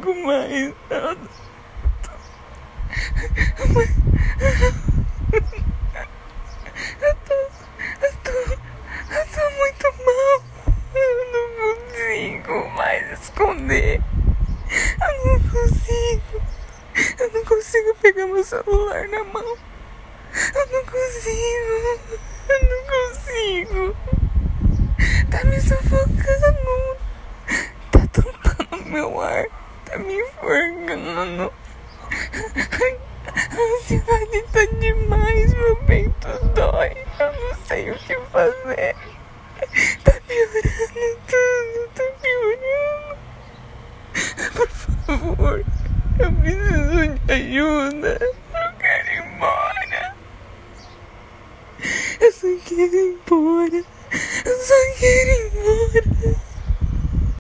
Eu tô, eu tô, eu tô, eu tô muito mal. Eu não consigo mais esconder. Eu não consigo. Eu não consigo pegar meu celular na mão. Eu não consigo. Eu não consigo. Tá me sufocando. Tá tampando meu ar tá me enforcando. A ansiedade tá demais, meu peito dói. Eu não sei o que fazer. Tá piorando tudo, tá piorando. Por favor, eu preciso de ajuda. Eu quero ir embora. Eu só quero ir embora.